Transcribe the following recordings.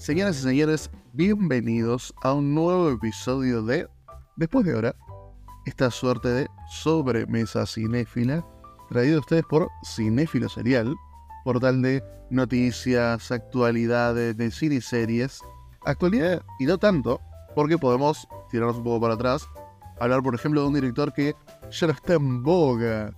Señoras y señores, bienvenidos a un nuevo episodio de Después de Hora, esta suerte de sobremesa cinéfila, traído a ustedes por Cinéfilo Serial, portal de noticias, actualidades de cine y series, actualidad y no tanto, porque podemos tirarnos un poco para atrás, hablar por ejemplo de un director que ya no está en boga.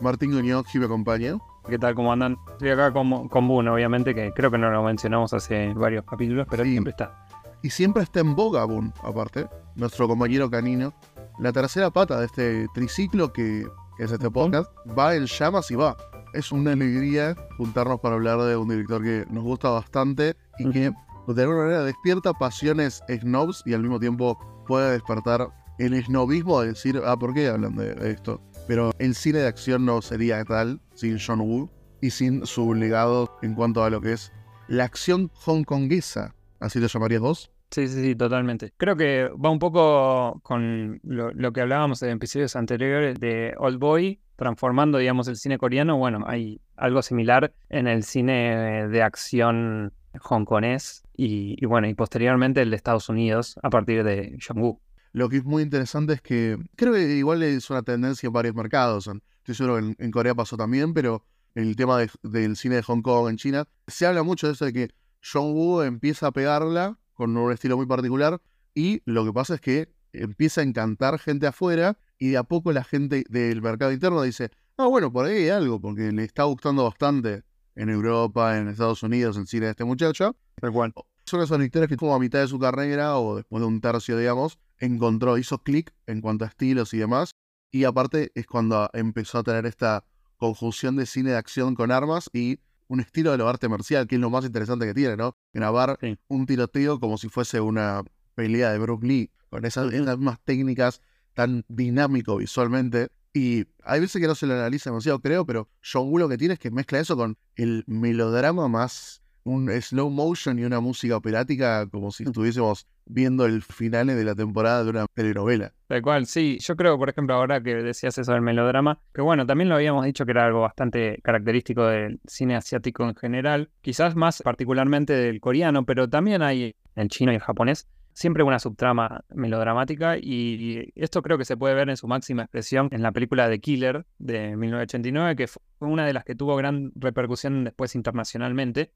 Martín Gnocchi me acompaña. ¿Qué tal? ¿Cómo andan? Estoy acá con, con Boone, obviamente, que creo que no lo mencionamos hace varios capítulos, pero Sí. siempre está. Y siempre está en boga Boone, aparte, nuestro compañero canino. La tercera pata de este triciclo que, es este podcast va en llamas y va. Es una alegría juntarnos para hablar de un director que nos gusta bastante y que de alguna manera despierta pasiones snobs y al mismo tiempo puede despertar el snobismo de decir, ah, ¿por qué hablan de esto? Pero el cine de acción no sería tal sin John Woo y sin su legado en cuanto a lo que es la acción hongkonguesa. ¿Así lo llamarías vos? Sí, sí, sí, totalmente. Creo que va un poco con lo, lo que hablábamos en episodios anteriores de Old Boy, transformando, digamos, el cine coreano. Bueno, hay algo similar en el cine de acción hongkonés y, y bueno, y posteriormente el de Estados Unidos a partir de John Woo. Lo que es muy interesante es que creo que igual es una tendencia en varios mercados. Estoy seguro que en, en Corea pasó también, pero el tema de- del cine de Hong Kong en China, se habla mucho de eso de que John Woo empieza a pegarla con un estilo muy particular y lo que pasa es que empieza a encantar gente afuera y de a poco la gente del mercado interno dice, ah, bueno, por ahí hay algo, porque le está gustando bastante en Europa, en Estados Unidos, el cine de este muchacho. Cual. Son esos directores que como a mitad de su carrera o después de un tercio, digamos, encontró, hizo clic en cuanto a estilos y demás. Y aparte es cuando empezó a tener esta conjunción de cine de acción con armas y un estilo de lo arte marcial, que es lo más interesante que tiene, ¿no? Grabar Sí. un tiroteo como si fuese una pelea de Bruce Lee, con esas, esas mismas técnicas tan dinámico visualmente. Y hay veces que no se lo analiza demasiado, creo, pero John Woo lo que tiene es que mezcla eso con el melodrama más un slow motion y una música operática como si estuviésemos viendo el final de la temporada de una telenovela. Tal cual, sí. Yo creo, por ejemplo, ahora que decías eso del melodrama, que bueno, también lo habíamos dicho que era algo bastante característico del cine asiático en general, quizás más particularmente del coreano, pero también hay en el chino y el japonés siempre una subtrama melodramática y esto creo que se puede ver en su máxima expresión en la película The Killer de 1989, que fue una de las que tuvo gran repercusión después internacionalmente.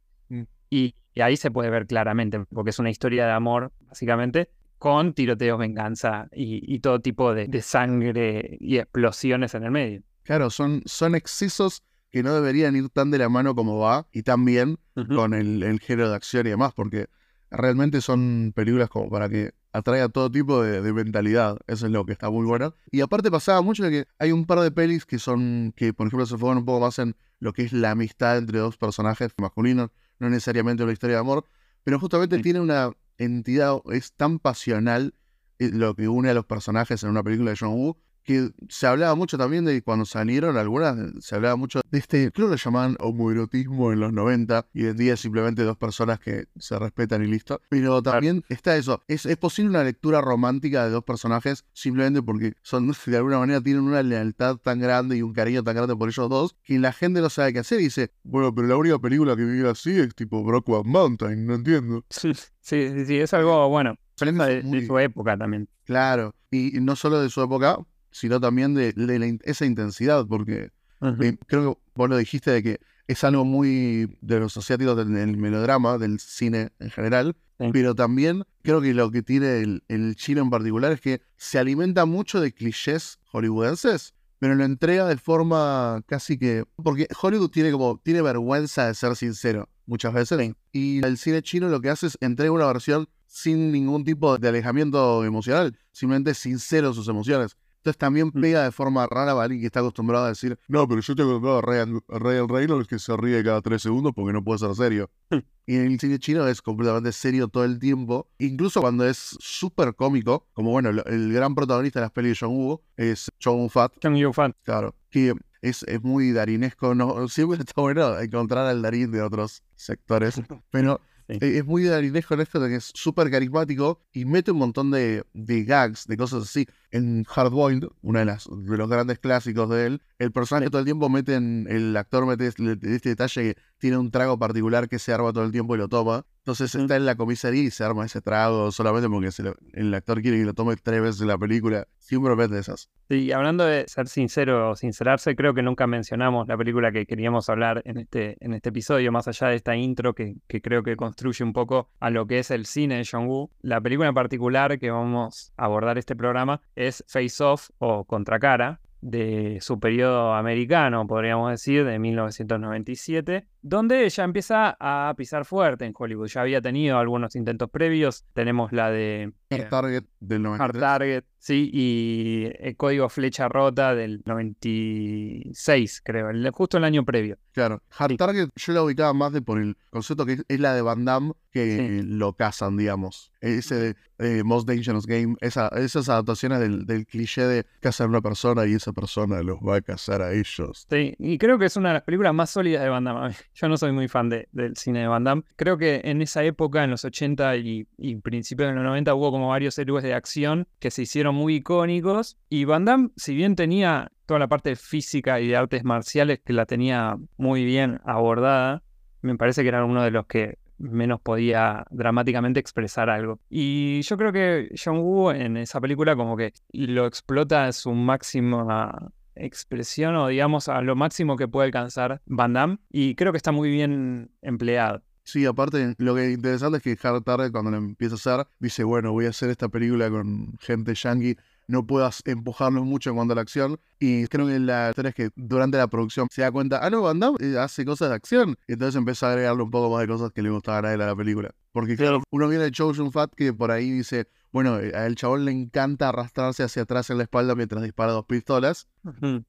Y, y ahí se puede ver claramente, porque es una historia de amor, básicamente, con tiroteos, venganza y, y todo tipo de, de sangre y explosiones en el medio. Claro, son, son excesos que no deberían ir tan de la mano como va y tan bien con el, el género de acción y demás, porque realmente son películas como para que atraiga todo tipo de, de mentalidad. Eso es lo que está muy bueno. Y aparte pasaba mucho de que hay un par de pelis que son, que por ejemplo se enfocan un poco más en lo que es la amistad entre dos personajes masculinos, no necesariamente una historia de amor, pero justamente Sí. tiene una entidad, es tan pasional eh, lo que une a los personajes en una película de John Woo, que se hablaba mucho también de cuando salieron algunas, eh, se hablaba mucho de este, creo que lo llamaban homoerotismo en los 90, y hoy en día simplemente dos personas que se respetan y listo. Pero también está eso, es, es posible una lectura romántica de dos personajes simplemente porque son, de alguna manera tienen una lealtad tan grande y un cariño tan grande por ellos dos, que la gente no sabe qué hacer y dice, bueno, pero la única película que vive así es tipo Brockback Mountain, no entiendo. Sí, sí, sí, es algo, bueno, prenda de, de su época también. Claro, y no solo de su época, sino también de, de la esa intensidad, porque eh, creo que vos lo dijiste de que es algo muy de los asiáticos del, del melodrama, del cine en general, Sí. pero también creo que lo que tiene el, el chino en particular es que se alimenta mucho de clichés hollywoodenses, pero lo entrega de forma casi que... Porque Hollywood tiene como, tiene vergüenza de ser sincero muchas veces, y el cine chino lo que hace es entrega una versión sin ningún tipo de alejamiento emocional, simplemente sincero en sus emociones. Entonces también Mm. pega de forma rara para alguien que está acostumbrado a decir, no, pero yo tengo acostumbrado a Ryan, a Ryan Reynolds que se ríe cada tres segundos porque no puede ser serio. Mm. y en el cine chino es completamente serio todo el tiempo, incluso cuando es súper cómico, como bueno, el gran protagonista de las pelis de John Woo es Chong Fat, Chung Yu Fan. claro, que es, es muy darinesco, no, siempre está bueno encontrar al Darín de otros sectores, pero Eh, es muy darinesco en esto de que es súper carismático y mete un montón de, de gags, de cosas así. En Hardboiled, uno de, las, de los grandes clásicos de él, el personaje todo el tiempo mete en, el actor mete este, este detalle que tiene un trago particular que se arma todo el tiempo y lo toma. Entonces está en la comisaría y se arma ese trago solamente porque el actor quiere que lo tome tres veces en la película. Siempre mete esas. Sí, hablando de ser sincero o sincerarse, creo que nunca mencionamos la película que queríamos hablar en este, en este episodio, más allá de esta intro que, que creo que construye un poco a lo que es el cine de John Woo. La película en particular que vamos a abordar este programa es Face Off o Contracara, de su periodo americano, podríamos decir, de 1997, donde ella empieza a pisar fuerte en Hollywood. Ya había tenido algunos intentos previos. Tenemos la de Hard Target del 93. Hard Target, sí, y el código Flecha Rota del 96, creo, justo el año previo. Claro, Hard Target yo la ubicaba más de por el concepto que es la de Van Damme que lo cazan, digamos. Ese de eh, Most Dangerous Game, esas adaptaciones del, cliché de cazar a una persona y esa persona los va a cazar a ellos. Sí, y creo que es una de las películas más sólidas de Van Damme. Yo no soy muy fan del cine de Van Damme. Creo que en esa época, en los 80 y, y principios de los 90, hubo como varios héroes de acción que se hicieron muy icónicos. Y Van Damme, si bien tenía toda la parte física y de artes marciales que la tenía muy bien abordada, me parece que era uno de los que menos podía dramáticamente expresar algo. Y yo creo que John Woo en esa película como que lo explota a su máxima expresión o digamos a lo máximo que puede alcanzar Van Damme y creo que está muy bien empleado. Sí, aparte, lo que es interesante es que Hard Target, cuando lo empieza a hacer, dice, bueno, voy a hacer esta película con gente yankee no puedas empujarlos mucho en cuanto a la acción. Y creo que la historia es que durante la producción se da cuenta, ah, no, Van Damme eh, hace cosas de acción. Y entonces empieza a agregarle un poco más de cosas que le gustaban a él a la película. Porque claro, uno viene de Chosen Fat que por ahí dice, bueno, eh, a el chabón le encanta arrastrarse hacia atrás en la espalda mientras dispara dos pistolas,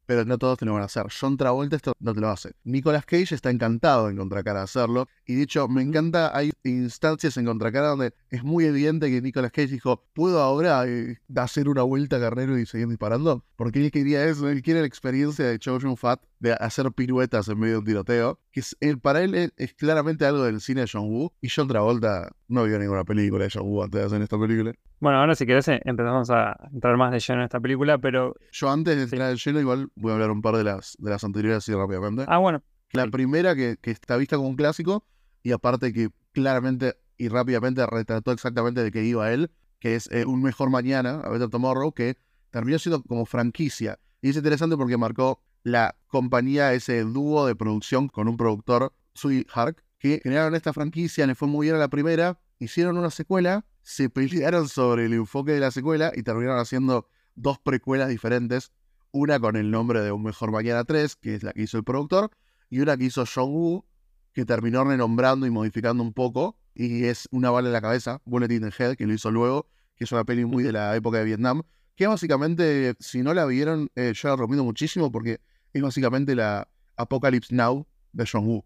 pero no todos te lo van a hacer. John Travolta esto no te lo hace. Nicolas Cage está encantado en Contracara hacerlo, y dicho, me encanta, hay instancias en Contracara donde es muy evidente que Nicolas Cage dijo, ¿puedo ahora eh, hacer una vuelta a carnero y seguir disparando? Porque él quería eso, él quiere la experiencia de Chosen Fat de hacer piruetas en medio de un tiroteo, que es, para él es, claramente algo del cine de John Woo, y John Travolta no vio ninguna película de John Woo antes de hacer esta película. Bueno, ahora si querés eh, empezamos a entrar más de lleno en esta película, pero... Yo antes de entrar de lleno igual voy a hablar un par de las, de las anteriores así rápidamente. Ah, bueno. La primera que, que está vista como un clásico y aparte que claramente y rápidamente retrató exactamente de qué iba él, que es eh, Un Mejor Mañana, A Better Tomorrow, que terminó siendo como franquicia. Y es interesante porque marcó la compañía, ese dúo de producción con un productor, Sui Hark, que generaron esta franquicia, le fue muy bien a la primera, hicieron una secuela, se pelearon sobre el enfoque de la secuela y terminaron haciendo dos precuelas diferentes, una con el nombre de Un Mejor Mañana 3, que es la que hizo el productor, y una que hizo John Woo, que terminó renombrando y modificando un poco, y es Una bala en la cabeza, Bullet in the Head, que lo hizo luego, que es una peli muy de la época de Vietnam, que básicamente, si no la vieron, eh, yo la recomiendo muchísimo porque es básicamente la Apocalypse Now de John Woo.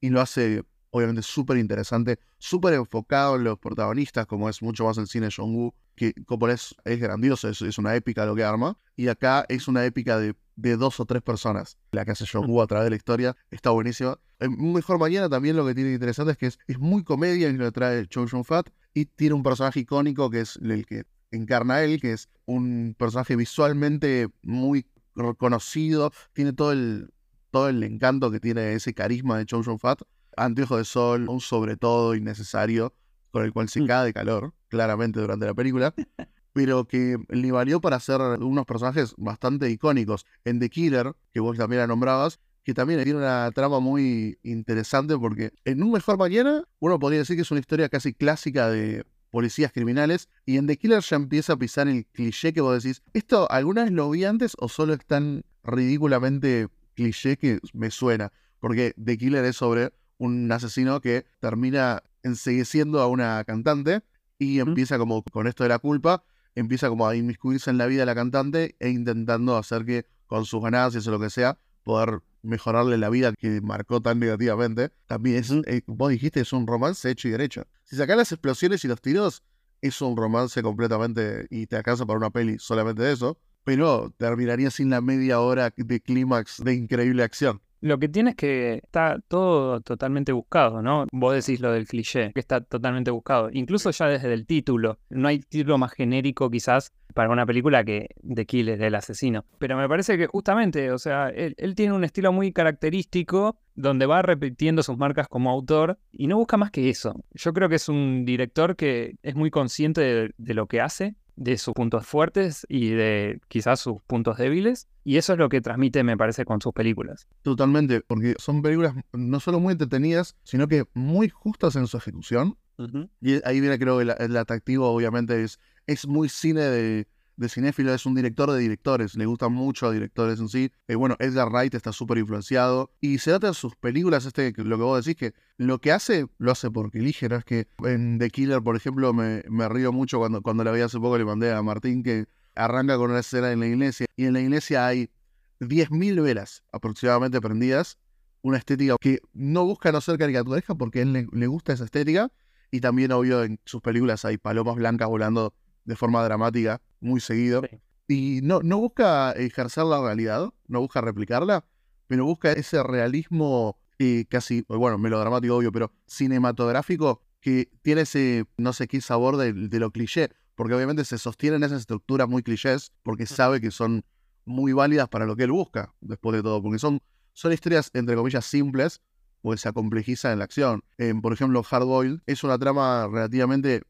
Y lo hace, obviamente, súper interesante, súper enfocado en los protagonistas, como es mucho más el cine de John Woo, que como es, es grandioso, es, es una épica lo que arma. Y acá es una épica de, de dos o tres personas. La que hace John Woo a través de la historia está buenísima. Mejor Mañana también lo que tiene interesante es que es, es muy comedia y lo trae Chow Fat y tiene un personaje icónico que es el que encarna él, que es un personaje visualmente muy reconocido, tiene todo el, todo el encanto que tiene ese carisma de Chow Fat, anteojo de sol, un sobre todo innecesario, con el cual se mm. cae de calor, claramente durante la película, pero que le valió para hacer unos personajes bastante icónicos. En The Killer, que vos también la nombrabas, que también tiene una trama muy interesante porque en un mejor mañana uno podría decir que es una historia casi clásica de policías criminales y en The Killer ya empieza a pisar el cliché que vos decís, ¿esto alguna vez lo vi antes o solo es tan ridículamente cliché que me suena? Porque The Killer es sobre un asesino que termina ensegueciendo a una cantante y empieza como con esto de la culpa, empieza como a inmiscuirse en la vida de la cantante e intentando hacer que con sus ganancias o lo que sea, poder mejorarle la vida que marcó tan negativamente, también es, eh, vos dijiste, es un romance hecho y derecho. Si sacás las explosiones y los tiros, es un romance completamente y te alcanza para una peli solamente de eso, pero terminaría sin la media hora de clímax de increíble acción. Lo que tiene es que está todo totalmente buscado, ¿no? Vos decís lo del cliché, que está totalmente buscado. Incluso ya desde el título. No hay título más genérico quizás para una película que de Killer, del asesino. Pero me parece que justamente, o sea, él, tiene un estilo muy característico donde va repitiendo sus marcas como autor y no busca más que eso. Yo creo que es un director que es muy consciente de lo que hace de sus puntos fuertes y de quizás sus puntos débiles. Y eso es lo que transmite, me parece, con sus películas. Totalmente, porque son películas no solo muy entretenidas, sino que muy justas en su ejecución. Y ahí viene, creo, el, el atractivo, obviamente, es, es muy cine de, de cinéfilo, es un director de directores, le gustan mucho a directores en sí. Eh, bueno, Edgar Wright está súper influenciado y se trata de sus películas, este, lo que vos decís, que lo que hace, lo hace porque elige, ¿no? Es que en The Killer, por ejemplo, me, me río mucho cuando, cuando la vi hace poco, le mandé a Martín que arranca con una escena en la iglesia y en la iglesia hay 10.000 velas aproximadamente prendidas, una estética que no busca no ser caricaturesca porque a él le, le gusta esa estética y también, obvio, en sus películas hay palomas blancas volando de forma dramática muy seguido. Y no, no busca ejercer la realidad, no busca replicarla, pero busca ese realismo eh, casi, bueno, melodramático obvio, pero cinematográfico que tiene ese, no sé qué sabor de, lo cliché, porque obviamente se sostienen esas estructuras muy clichés, porque sabe que son muy válidas para lo que él busca, después de todo, porque son, son historias, entre comillas, simples, pues se acomplejiza en la acción. por ejemplo, Hard Boiled es una trama relativamente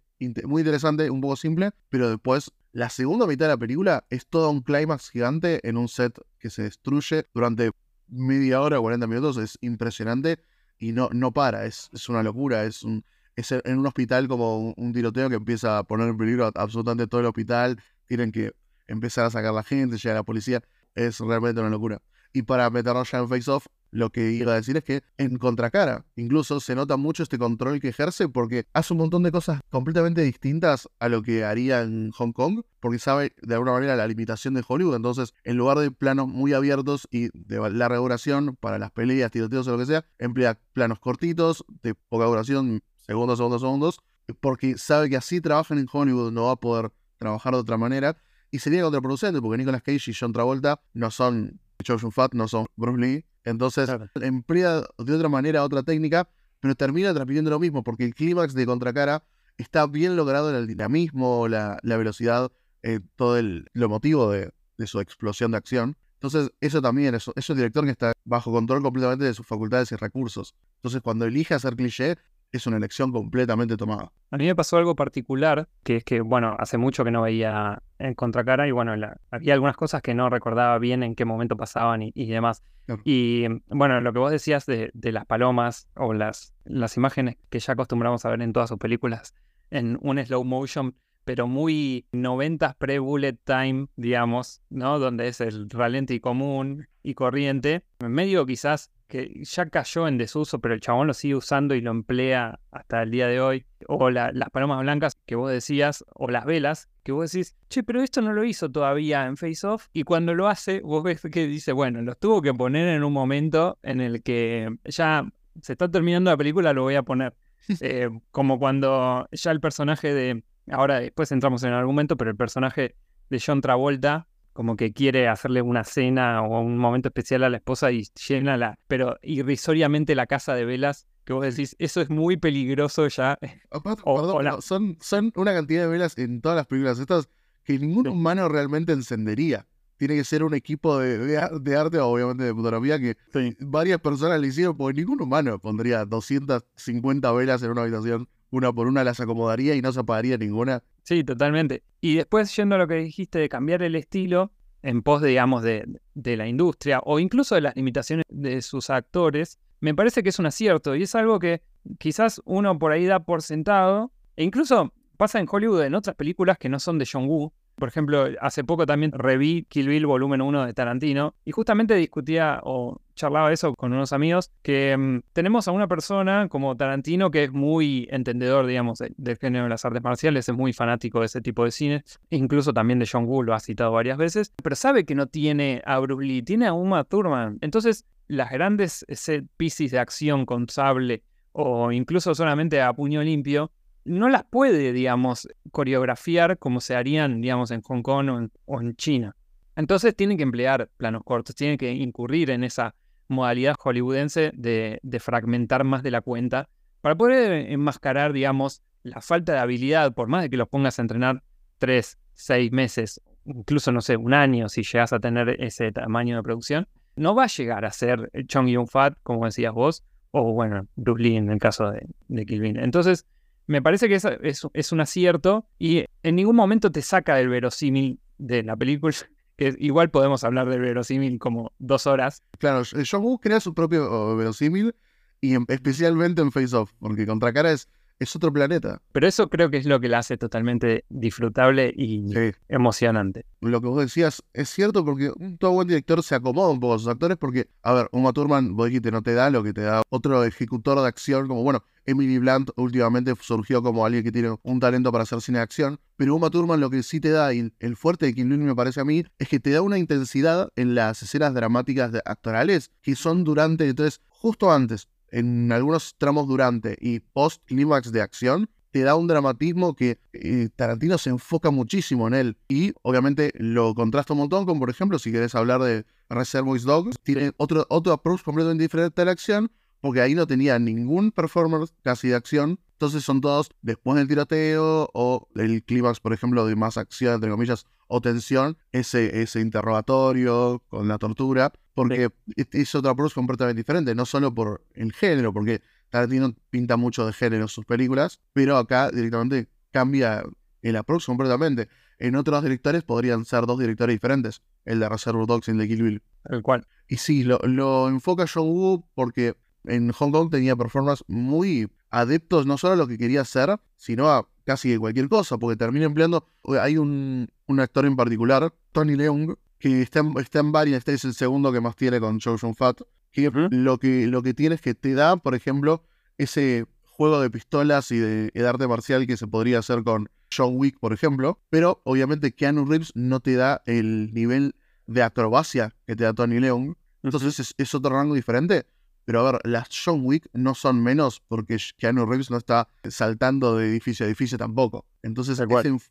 muy interesante, un poco simple, pero después la segunda mitad de la película es todo un clímax gigante en un set que se destruye durante media hora o 40 minutos. Es impresionante y no, no para, es, es una locura. Es, un, es en un hospital como un, tiroteo que empieza a poner en peligro absolutamente todo el hospital. Tienen que empezar a sacar la gente, llega la policía. Es realmente una locura. Y para meternos ya en Face Off, lo que iba a decir es que en contracara, incluso se nota mucho este control que ejerce porque hace un montón de cosas completamente distintas a lo que haría en Hong Kong, porque sabe de alguna manera la limitación de Hollywood. Entonces, en lugar de planos muy abiertos y de larga duración para las peleas, tiroteos o lo que sea, emplea planos cortitos, de poca duración, segundos, segundos, segundos, porque sabe que así trabajan en Hollywood, no va a poder trabajar de otra manera. Y sería contraproducente porque Nicolas Cage y John Travolta no son Joe Fat, no son Bruce Lee entonces emplea de otra manera otra técnica, pero termina transmitiendo lo mismo, porque el clímax de Contracara está bien logrado en el dinamismo, la, velocidad, eh, todo el, lo motivo de, su explosión de acción. Entonces, eso también es, es un director que está bajo control completamente de sus facultades y recursos. Entonces, cuando elige hacer cliché, es una elección completamente tomada. A mí me pasó algo particular, que es que, bueno, hace mucho que no veía en Contracara y, bueno, había algunas cosas que no recordaba bien en qué momento pasaban y, demás. Y, bueno, lo que vos decías de, las palomas o las, las imágenes que ya acostumbramos a ver en todas sus películas en un slow motion, pero muy 90 pre-bullet time, digamos, ¿no? Donde es el ralenti común y corriente. En medio quizás que ya cayó en desuso, pero el chabón lo sigue usando y lo emplea hasta el día de hoy. O las palomas blancas que vos decías, o las velas, que vos decís, che, pero esto no lo hizo todavía en Face Off. Y cuando lo hace, vos ves que dice, bueno, los tuvo que poner en un momento en el que ya se está terminando la película, lo voy a poner. Eh, como cuando ya el personaje de. Ahora después entramos en el argumento, pero el personaje de John Travolta como que quiere hacerle una cena o un momento especial a la esposa y llena la, pero irrisoriamente la casa de velas, que vos decís, eso es muy peligroso ya. perdón, son, son una cantidad de velas en todas las películas estas que ningún humano realmente encendería. Tiene que ser un equipo de, de, arte, obviamente de fotografía, que varias personas le hicieron, porque ningún humano pondría 250 velas en una habitación una por una las acomodaría y no se apagaría ninguna. Sí, totalmente. Y después, yendo a lo que dijiste de cambiar el estilo en pos, digamos, de, de la industria o incluso de las limitaciones de sus actores, me parece que es un acierto y es algo que quizás uno por ahí da por sentado. E incluso pasa en Hollywood en otras películas que no son de John Woo, por ejemplo, hace poco también reví Kill Bill volumen 1 de Tarantino y justamente discutía o charlaba eso con unos amigos que mm, tenemos a una persona como Tarantino que es muy entendedor, digamos, del género de las artes marciales, es muy fanático de ese tipo de cine, incluso también de John Woo, lo ha citado varias veces, pero sabe que no tiene a Bruce Lee, tiene a Uma Thurman. Entonces, las grandes set pieces de acción con sable o incluso solamente a puño limpio no las puede, digamos, coreografiar como se harían, digamos, en Hong Kong o en, China. Entonces tienen que emplear planos cortos, tienen que incurrir en esa modalidad hollywoodense de, fragmentar más de la cuenta para poder enmascarar, digamos, la falta de habilidad, por más de que los pongas a entrenar tres, seis meses, incluso, no sé, un año, si llegas a tener ese tamaño de producción, no va a llegar a ser Chong Yun Fat, como decías vos, o bueno, Bruce Lee en el caso de, de Kill Bill. Entonces, me parece que es, es, un acierto y en ningún momento te saca del verosímil de la película. Que igual podemos hablar del verosímil como dos horas. Claro, John Woo crea su propio oh, verosímil y especialmente en Face Off, porque Contra Cara es es otro planeta. Pero eso creo que es lo que la hace totalmente disfrutable y emocionante. Lo que vos decías es cierto porque todo buen director se acomoda un poco a sus actores porque, a ver, Uma Thurman, vos dijiste, no te da lo que te da otro ejecutor de acción, como bueno, Emily Blunt últimamente surgió como alguien que tiene un talento para hacer cine de acción, pero Uma Thurman lo que sí te da, y el fuerte de Kim me parece a mí, es que te da una intensidad en las escenas dramáticas actorales que son durante, entonces, justo antes en algunos tramos durante y post clímax de acción, te da un dramatismo que eh, Tarantino se enfoca muchísimo en él. Y obviamente lo contrasta un montón con, por ejemplo, si querés hablar de Reservoir Dogs, tiene otro, otro approach completamente diferente a la acción, porque ahí no tenía ningún performer casi de acción. Entonces son todos después del tiroteo o el clímax, por ejemplo, de más acción, entre comillas, o tensión, ese, ese interrogatorio con la tortura porque es otro approach completamente diferente, no solo por el género, porque Tarantino pinta mucho de género en sus películas, pero acá directamente cambia el approach completamente. En otros directores podrían ser dos directores diferentes, el de Reservoir Dogs y el de Kill Bill. El cual. Y sí, lo, lo enfoca John Woo porque en Hong Kong tenía performances muy adeptos no solo a lo que quería hacer, sino a casi cualquier cosa, porque termina empleando, hay un, un actor en particular, Tony Leung, que está en, está en varias, este es el segundo que más tiene con Chosen Fat, que, lo que lo que tiene es que te da, por ejemplo, ese juego de pistolas y de, arte marcial que se podría hacer con John Wick, por ejemplo, pero obviamente Keanu Reeves no te da el nivel de acrobacia que te da Tony Leung, entonces es, otro rango diferente. Pero a ver, las John Wick no son menos porque Keanu Reeves no está saltando de edificio a edificio tampoco. Entonces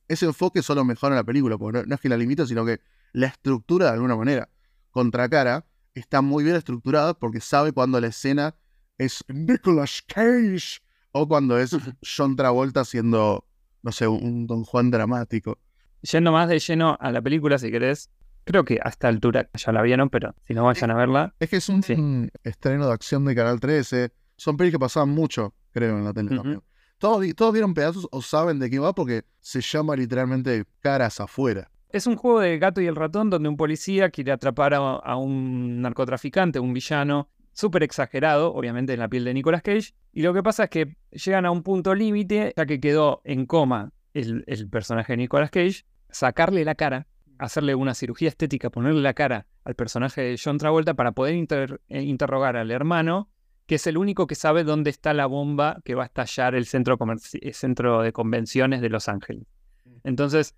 ese, enfoque solo mejora la película, porque no, es que la limita, sino que la estructura de alguna manera. Contracara está muy bien estructurada porque sabe cuando la escena es Nicolas Cage o cuando es John Travolta siendo, no sé, un Don Juan dramático. Yendo más de lleno a la película, si querés, creo que a esta altura ya la vieron, pero si no vayan a verla. Es que es un estreno de acción de Canal 13. Son películas que pasaban mucho, creo, en la tele ¿Todos, ¿Todos vieron pedazos o saben de qué va? Porque se llama literalmente Caras afuera. Es un juego de gato y el ratón donde un policía quiere atrapar a, un narcotraficante, un villano, súper exagerado, obviamente en la piel de Nicolas Cage. Y lo que pasa es que llegan a un punto límite, ya que quedó en coma el, personaje de Nicolas Cage, sacarle la cara, hacerle una cirugía estética, ponerle la cara al personaje de John Travolta para poder eh, interrogar al hermano, que es el único que sabe dónde está la bomba que va a estallar el centro, el centro de convenciones de Los Ángeles. Entonces,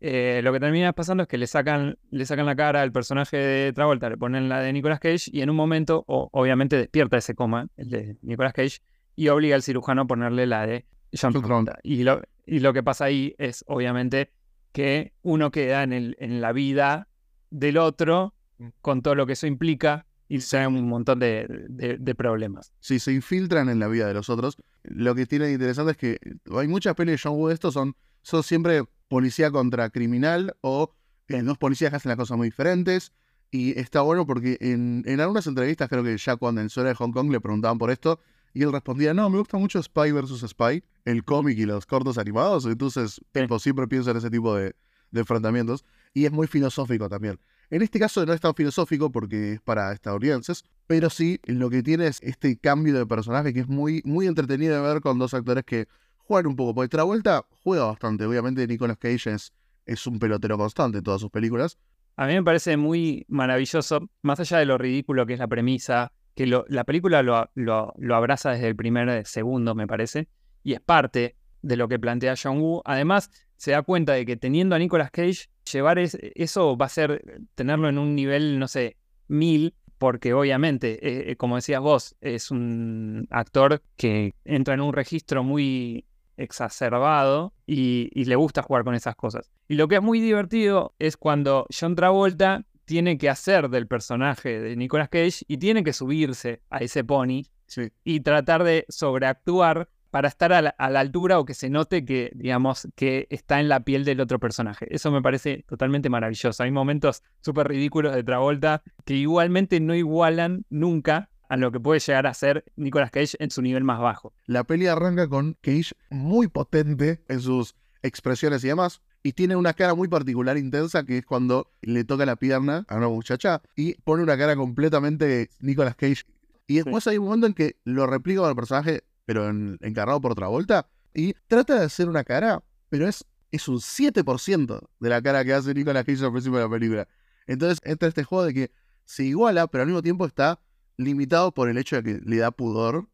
eh, lo que termina pasando es que le sacan, le sacan la cara al personaje de Travolta, le ponen la de Nicolas Cage y en un momento, obviamente, despierta ese coma, el de Nicolas Cage, y obliga al cirujano a ponerle la de John Travolta. Y lo, y lo que pasa ahí es, obviamente, que uno queda en, el, en la vida del otro mm. con todo lo que eso implica y se un montón de, de, problemas. Si se infiltran en la vida de los otros, lo que tiene de interesante es que hay muchas pelis de John Woo, estos son, son siempre policía contra criminal o eh, dos policías que hacen las cosas muy diferentes. Y está bueno porque en, algunas entrevistas, creo que ya cuando en Zona de Hong Kong le preguntaban por esto, y él respondía, no, me gusta mucho Spy vs. Spy, el cómic y los cortos animados, entonces siempre pienso en ese tipo de, enfrentamientos. Y es muy filosófico también. En este caso no es tan filosófico porque es para estadounidenses, pero sí lo que tiene es este cambio de personaje que es muy, muy entretenido de ver con dos actores que jugar un poco, porque vuelta juega bastante. Obviamente Nicolas Cage es, es un pelotero constante en todas sus películas. A mí me parece muy maravilloso, más allá de lo ridículo que es la premisa, que la película lo, lo, abraza desde el primer segundo, me parece, y es parte de lo que plantea John Woo. Además, se da cuenta de que teniendo a Nicolas Cage, llevar eso va a ser tenerlo en un nivel, no sé, mil, porque obviamente, eh, eh, como decías vos, es un actor que entra en un registro muy exacerbado y, le gusta jugar con esas cosas. Y lo que es muy divertido es cuando John Travolta tiene que hacer del personaje de Nicolas Cage y tiene que subirse a ese pony Sí. y tratar de sobreactuar para estar a la, a la altura o que se note que, digamos, que está en la piel del otro personaje. Eso me parece totalmente maravilloso. Hay momentos súper ridículos de Travolta que igualmente no igualan nunca a lo que puede llegar a ser Nicolas Cage en su nivel más bajo. La peli arranca con Cage muy potente en sus expresiones y demás. Y tiene una cara muy particular, intensa, que es cuando le toca la pierna a una muchacha y pone una cara completamente Nicolas Cage. Y después hay un momento en que lo replica con el personaje, pero en- encarnado por otra vuelta, y trata de hacer una cara, pero es, es un 7% de la cara que hace Nicolas Cage al principio de la película. Entonces entra este juego de que se iguala, pero al mismo tiempo está limitado por el hecho de que le da pudor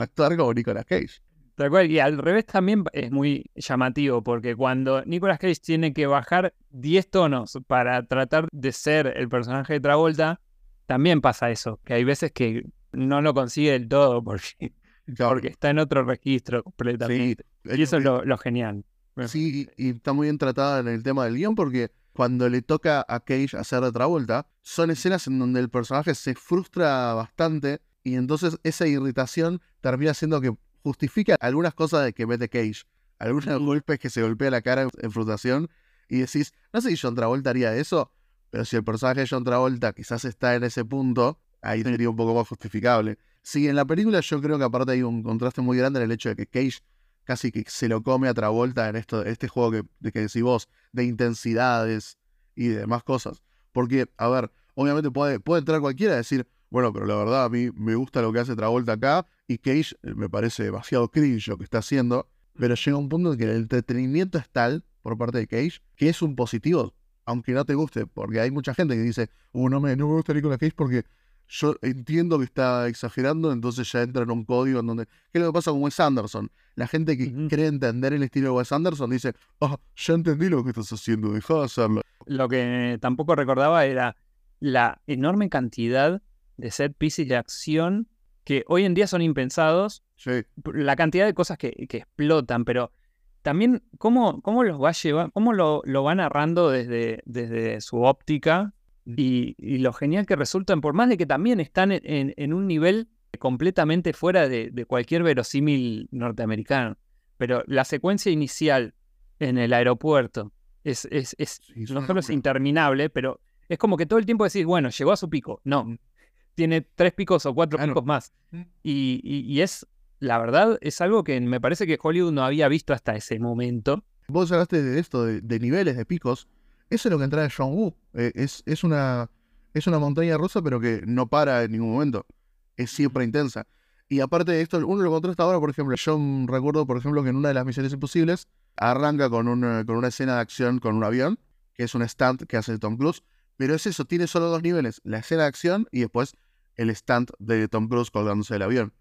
actuar como Nicolas Cage. Tal cual, y al revés también es muy llamativo, porque cuando Nicolas Cage tiene que bajar 10 tonos para tratar de ser el personaje de Travolta, también pasa eso, que hay veces que no lo consigue del todo porque, porque está en otro registro completamente. y eso es lo, lo genial. Sí, y, y está muy bien tratada en el tema del guion porque cuando le toca a Cage hacer de otra vuelta, son escenas en donde el personaje se frustra bastante y entonces esa irritación termina siendo que justifica algunas cosas de que mete Cage, algunos golpes que se golpea la cara en, frustración y decís, no sé si John Travolta haría eso, pero si el personaje de John Travolta quizás está en ese punto, ahí sería un poco más justificable. Sí, en la película yo creo que aparte hay un contraste muy grande en el hecho de que Cage casi que se lo come a Travolta en esto, este juego que, de que decís vos, de intensidades y de demás cosas. Porque, a ver, obviamente puede, puede entrar cualquiera y decir, bueno, pero la verdad a mí me gusta lo que hace Travolta acá y Cage eh, me parece demasiado cringe lo que está haciendo, pero llega un punto en que el entretenimiento es tal por parte de Cage que es un positivo, aunque no te guste, porque hay mucha gente que dice, uh, no me, no me gusta Nicolas Cage porque yo entiendo que está exagerando, entonces ya entra en un código en donde... ¿Qué es lo que pasa con Wes Anderson? La gente que Ujú. cree entender el estilo de Wes Anderson dice, ah, ya entendí lo que estás haciendo, deja de hacerlo. Lo que tampoco recordaba era la enorme cantidad de set pieces de acción que hoy en día son impensados. Sí, la cantidad de cosas que, que explotan, pero también cómo, cómo los va a llevar, cómo lo, lo va narrando desde, desde su óptica y, y lo genial que resultan, por más de que también están en, en- en un nivel completamente fuera de, de cualquier verosímil norteamericano. Pero la secuencia inicial en el aeropuerto es, es, es sí, no solo es interminable, pero es como que todo el tiempo decís, bueno, llegó a su pico. No, tiene tres picos o cuatro Claro. picos más. Mm. Y, y- y es, la verdad, es algo que me parece que Hollywood no había visto hasta ese momento. Vos hablaste de esto, de, de niveles, de picos. Eso es lo que entra de John Woo. Eh, es, es, una, es una montaña rusa, pero que no para en ningún momento. Es siempre intensa. Y aparte de esto, uno lo contrasta ahora, por ejemplo, yo recuerdo, por ejemplo, que en una de las misiones imposibles arranca con una, con una escena de acción con un avión, que es un stunt que hace Tom Cruise, pero es eso, tiene solo dos niveles, la escena de acción y después el stunt de Tom Cruise colgándose del avión.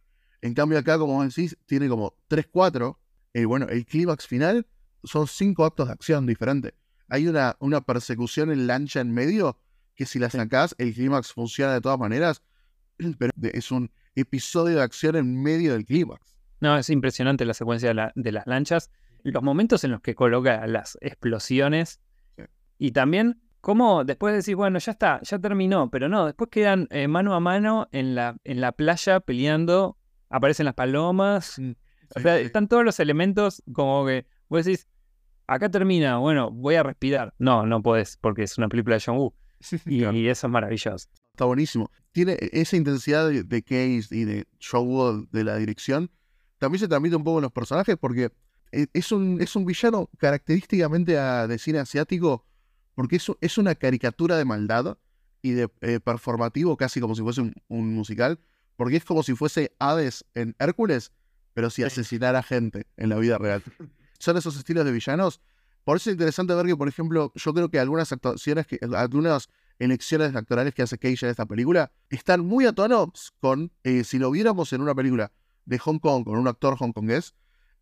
En cambio acá, como vos decís, tiene como 3, 4, y bueno, el clímax final son cinco actos de acción diferentes. Hay una, una persecución en lancha en medio que si la sacás, el clímax funciona de todas maneras, pero es un episodio de acción en medio del clímax. No, es impresionante la secuencia de, la- de las lanchas, los momentos en los que coloca las explosiones Sí. y también cómo después decís, bueno, ya está, ya terminó, pero no, después quedan eh, mano a mano en la, en la playa peleando, aparecen las palomas, o sea, están todos los elementos como que vos decís, acá termina, bueno, voy a respirar. No, no podés, porque es una película de John Woo. Y, Claro. y eso es maravilloso. Está buenísimo. Tiene esa intensidad de, de Case y de John Woo de la dirección. También se transmite un poco en los personajes porque e- es un, es un villano característicamente a- de cine asiático porque es, u- es una caricatura de maldad y de eh, performativo casi como si fuese un, un musical. Porque es como si fuese Hades en Hércules, pero si Sí. asesinara gente en la vida real. Son esos estilos de villanos. Por eso es interesante ver que, por ejemplo, yo creo que algunas actuaciones, que, algunas elecciones actorales que hace Cage en esta película están muy a tono con, eh, si lo viéramos en una película de Hong Kong con un actor hongkongués,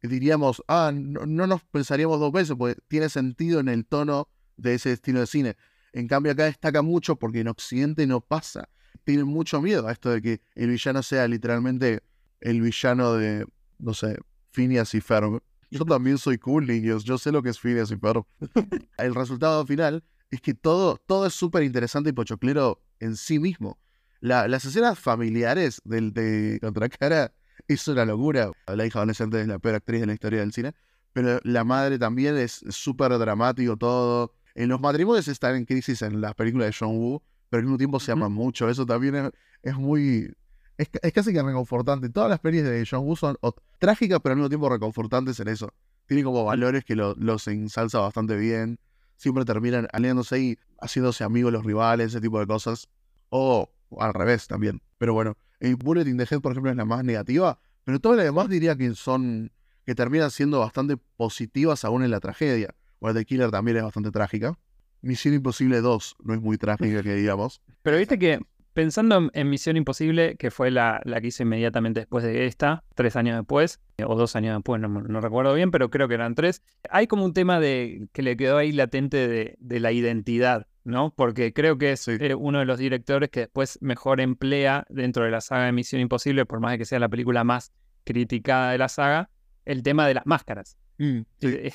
eh, diríamos, ah, no, no nos pensaríamos dos veces, porque tiene sentido en el tono de ese estilo de cine. En cambio acá destaca mucho porque en Occidente no pasa. Tienen mucho miedo a esto de que el villano sea literalmente el villano de, no sé, Phineas y Ferb. Yo también soy cool, niños. Yo sé lo que es Phineas y Ferb. el resultado final es que todo, todo es súper interesante y pochoclero en sí mismo. las escenas familiares del de Contracara es una locura. La hija adolescente es la peor actriz de la historia del cine, pero la madre también es súper dramático todo. En los matrimonios están en crisis en las películas de John Woo, pero al mismo tiempo se aman mucho. Eso también es, muy. Es, casi que reconfortante. Todas las películas de John Woo son trágicas, pero al mismo tiempo reconfortantes en eso. Tiene como valores que los ensalza bastante bien. Siempre terminan aliándose y haciéndose amigos los rivales, ese tipo de cosas. O al revés también. Pero bueno, el Bullet in the Head, por ejemplo, es la más negativa. Pero todas las demás diría que son. que terminan siendo bastante positivas aún en la tragedia. Bueno, The Killer también es bastante trágica. Misión Imposible 2 no es muy trágica, que digamos. Pero viste que pensando en Misión Imposible, que fue la, la, que hizo inmediatamente después de esta, tres años después, o dos años después, no, recuerdo bien, pero creo que eran tres, hay como un tema de que le quedó ahí latente de, la identidad, ¿no? Porque creo que es eh, uno de los directores que después mejor emplea dentro de la saga de Misión Imposible, por más de que sea la película más criticada de la saga, el tema de las máscaras. Mm, eh,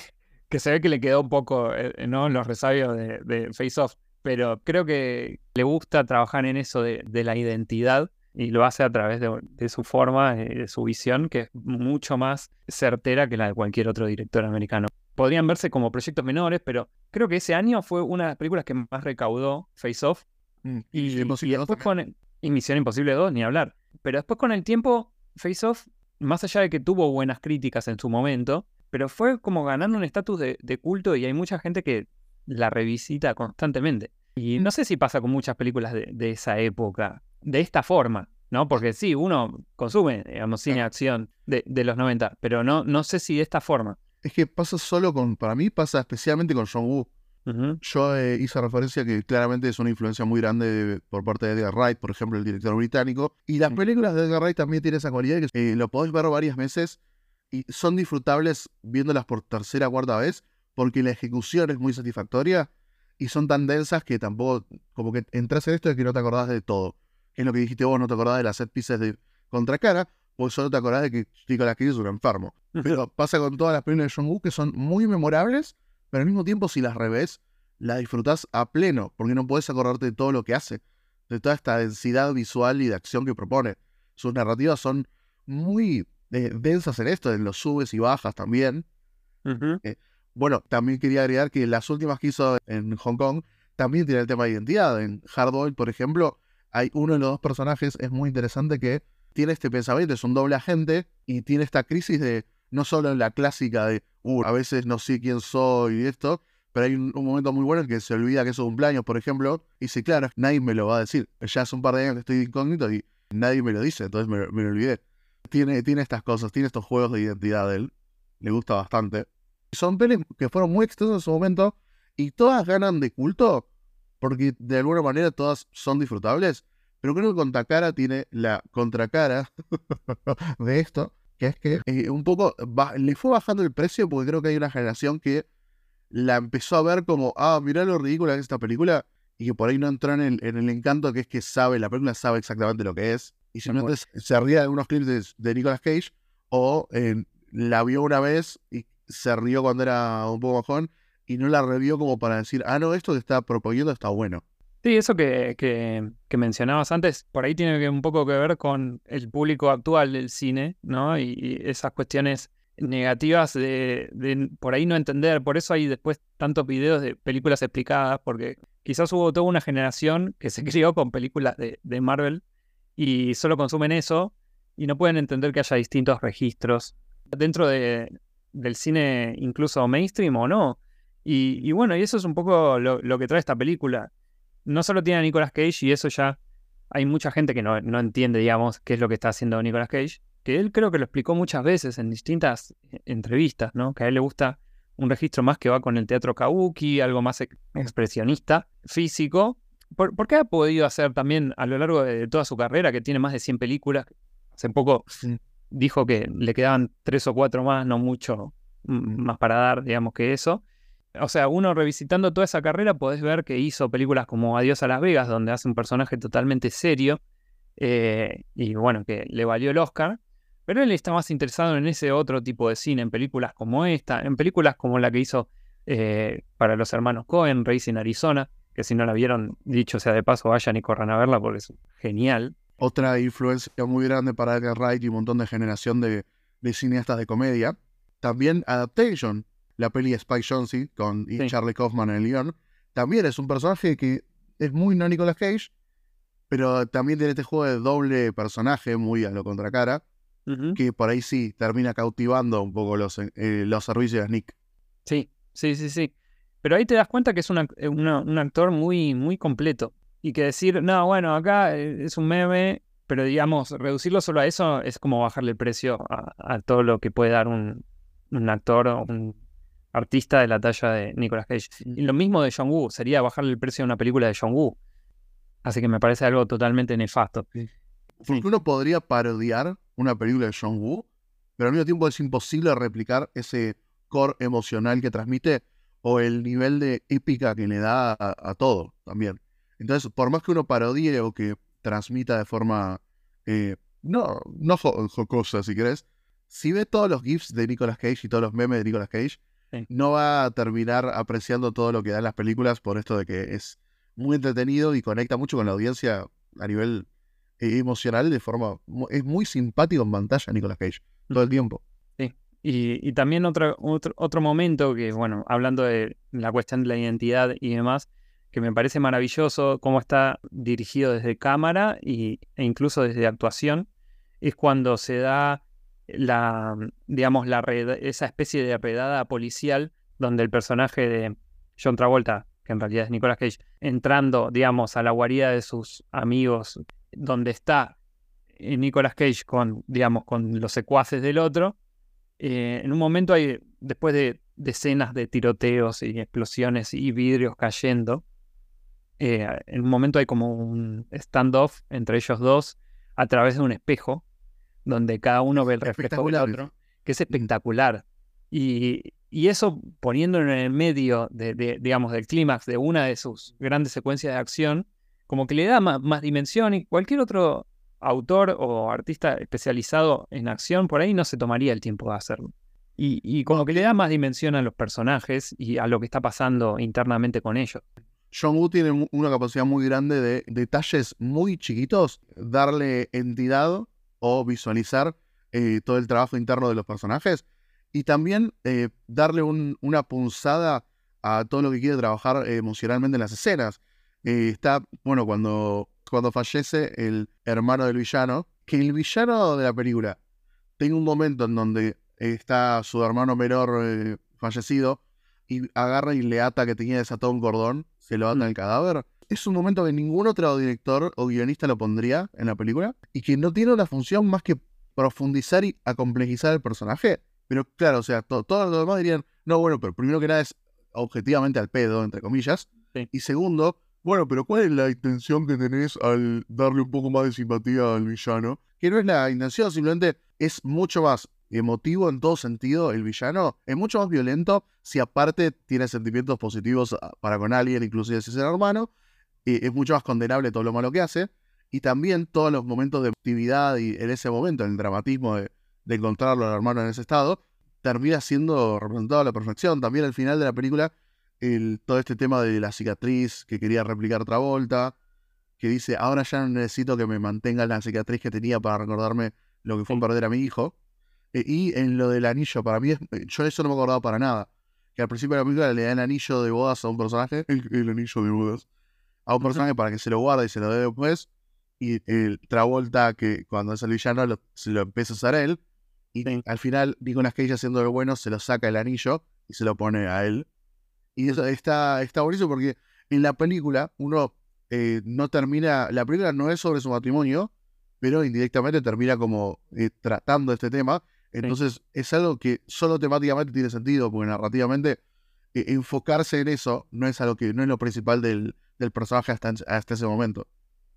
que se ve que le quedó un poco, eh, ¿no? Los resabios de, de Face Off pero creo que le gusta trabajar en eso de, la identidad y lo hace a través de, su forma, eh, de su visión, que es mucho más certera que la de cualquier otro director americano. Podrían verse como proyectos menores, pero creo que ese año fue una de las películas que más recaudó Face Off. Mm, y, después con y Misión Imposible 2, ni hablar. Pero después con el tiempo, Face Off, más allá de que tuvo buenas críticas en su momento, pero fue como ganando un estatus de culto y hay mucha gente que la revisita constantemente. Y no sé si pasa con muchas películas de, esa época, de esta forma, ¿no? Porque sí, uno consume, digamos, cine de acción de, los 90, pero no, no sé si de esta forma. Es que pasa solo con, para mí pasa especialmente con John Woo. Yo eh, hice referencia que claramente es una influencia muy grande por parte de Edgar Wright, por ejemplo, el director británico. Y las películas de Edgar Wright también tienen esa cualidad que eh, lo podés ver varias veces y son disfrutables viéndolas por tercera o cuarta vez porque la ejecución es muy satisfactoria y son tan densas que tampoco, como que entras en esto de que no te acordás de todo. Es lo que dijiste vos, no te acordás de las set pieces de Contracara, pues solo te acordás de que Nicolas Cage es un enfermo. Pero pasa con todas las películas de John Woo que son muy memorables, pero al mismo tiempo si las revés, las disfrutás a pleno, porque no puedes acordarte de todo lo que hace, de toda esta densidad visual y de acción que propone. Sus narrativas son muy densas en esto, en los subes y bajas también. Bueno, también quería agregar que las últimas que hizo en Hong Kong también tiene el tema de identidad. En Hardboiled, por ejemplo, hay uno de los dos personajes, es muy interesante que tiene este pensamiento, es un doble agente y tiene esta crisis de no solo la clásica de, uh, a veces no sé quién soy y esto, pero hay un, momento muy bueno en que se olvida que es un cumpleaños, por ejemplo, y dice, claro, nadie me lo va a decir. Ya hace un par de años que estoy incógnito y nadie me lo dice, entonces me, me lo olvidé. Tiene, tiene estas cosas, tiene estos juegos de identidad de él. Le gusta bastante. Son pelis que fueron muy extensas en su momento y todas ganan de culto porque de alguna manera todas son disfrutables. Pero creo que Contracara tiene la contracara de esto, que es que eh, un poco le fue bajando el precio porque creo que hay una generación que la empezó a ver como, ah, mirá lo ridícula que es esta película y que por ahí no entró en el, encanto que es que sabe, la película sabe exactamente lo que es. Y simplemente se ríe de algunos clips de, de Nicolas Cage o eh, la vio una vez y se rió cuando era un poco bajón y no la revió como para decir, ah, no, esto que está proponiendo está bueno. Sí, eso que, que, mencionabas antes, por ahí tiene un poco que ver con el público actual del cine, ¿no? Y, esas cuestiones negativas de, por ahí no entender. Por eso hay después tantos videos de películas explicadas, porque quizás hubo toda una generación que se crió con películas de, de Marvel y solo consumen eso y no pueden entender que haya distintos registros. Dentro de, del cine incluso mainstream o no. Y, bueno, y eso es un poco lo, que trae esta película. No solo tiene a Nicolas Cage y eso ya hay mucha gente que no, no, entiende, digamos, qué es lo que está haciendo Nicolas Cage, que él creo que lo explicó muchas veces en distintas eh, entrevistas, ¿no? Que a él le gusta un registro más que va con el teatro kabuki, algo más expresionista, físico. ¿Por, qué ha podido hacer también a lo largo de toda su carrera, que tiene más de 100 películas? Hace poco dijo que le quedaban tres o cuatro más, no mucho más para dar, digamos, que eso. O sea, uno revisitando toda esa carrera podés ver que hizo películas como Adiós a Las Vegas, donde hace un personaje totalmente serio eh, y bueno, que le valió el Oscar. Pero él está más interesado en ese otro tipo de cine, en películas como esta, en películas como la que hizo eh, para los hermanos Cohen, Racing Arizona, que si no la vieron, dicho sea de paso, vayan y corran a verla porque es genial. Otra influencia muy grande para Edgar Wright y un montón de generación de, cineastas de comedia. También Adaptation, la peli Spike Jonze con Charlie Kaufman en el guion. También es un personaje que es muy no Nicolas Cage, pero también tiene este juego de doble personaje muy a lo contracara, que por ahí sí termina cautivando un poco los, eh, los servicios de Nick. Sí, sí, sí, sí. Pero ahí te das cuenta que es eh, un actor muy, muy completo. Y que decir, no, bueno, acá eh, es un meme, pero digamos, reducirlo solo a eso es como bajarle el precio a, todo lo que puede dar un, un actor o un artista de la talla de Nicolas Cage. Y lo mismo de John Woo, sería bajarle el precio a una película de John Woo. Así que me parece algo totalmente nefasto. Porque uno podría parodiar una película de John Woo, pero al mismo tiempo es imposible replicar ese core emocional que transmite o el nivel de épica que le da a, todo también. Entonces, por más que uno parodie o que transmita de forma eh, no, no jocosa, si querés, si ve todos los GIFs de Nicolas Cage y todos los memes de Nicolas Cage, no va a terminar apreciando todo lo que dan las películas por esto de que es muy entretenido y conecta mucho con la audiencia a nivel eh, emocional de forma... Es muy simpático en pantalla Nicolas Cage todo el tiempo. Y, también otro, otro, momento que, bueno, hablando de la cuestión de la identidad y demás, que me parece maravilloso cómo está dirigido desde cámara y, e incluso desde actuación, es cuando se da la, digamos, la esa especie de redada policial donde el personaje de John Travolta, que en realidad es Nicolas Cage, entrando, digamos, a la guarida de sus amigos, donde está eh, Nicolas Cage con, digamos, con los secuaces del otro, eh, en un momento hay, después de decenas de tiroteos y explosiones y vidrios cayendo, eh, en un momento hay como un standoff entre ellos dos a través de un espejo, donde cada uno ve el reflejo del otro, que es espectacular. Y, eso poniéndolo en el medio de, digamos, del clímax de una de sus grandes secuencias de acción, como que le da más dimensión y cualquier otro autor o artista especializado en acción, por ahí no se tomaría el tiempo de hacerlo. Y, como que le da más dimensión a los personajes y a lo que está pasando internamente con ellos. John Woo tiene una capacidad muy grande de detalles muy chiquitos, darle entidad o visualizar eh, todo el trabajo interno de los personajes y también eh, darle una punzada a todo lo que quiere trabajar emocionalmente en las escenas. Eh, está, bueno, cuando cuando fallece el hermano del villano, que el villano de la película tenga un momento en donde está su hermano menor eh, fallecido y agarra y le ata que tenía desatado un cordón, se lo ata en mm. el cadáver. Es un momento que ningún otro director o guionista lo pondría en la película y que no tiene una función más que profundizar y acomplejizar el personaje. Pero claro, o sea, todos los demás dirían, no, bueno, pero primero que nada es objetivamente al pedo, entre comillas. Y segundo, bueno, pero ¿cuál es la intención que tenés al darle un poco más de simpatía al villano? Que no es la intención, simplemente es mucho más emotivo en todo sentido el villano, es mucho más violento si aparte tiene sentimientos positivos ah, para con alguien, inclusive si es el hermano, es mucho más condenable todo lo malo que hace, y también todos los momentos de actividad y en ese momento, el dramatismo de, encontrarlo al hermano en ese estado, termina siendo representado a la perfección. También al final de la película todo este tema de la cicatriz que quería replicar Travolta, que dice, ahora ya no necesito que me mantenga la cicatriz que tenía para recordarme lo que fue perder a mi hijo. E, y en lo del anillo, para mí, eh, yo eso no me acordaba para nada. Que al principio de la película le dan anillo de bodas a un personaje, el, anillo de bodas, a un personaje para que se lo guarde y se lo dé después. Y el Travolta, que cuando es el villano, se lo empieza a usar él. Y al final, Nicolas Cage haciendo lo bueno, se lo saca el anillo y se lo pone a él. Y eso está, está buenísimo porque en la película uno eh, no termina, la película no es sobre su matrimonio, pero indirectamente termina como eh, tratando este tema. Entonces es algo que solo temáticamente tiene sentido, porque narrativamente eh, enfocarse en eso no es algo que no es lo principal del, del personaje hasta, hasta ese momento.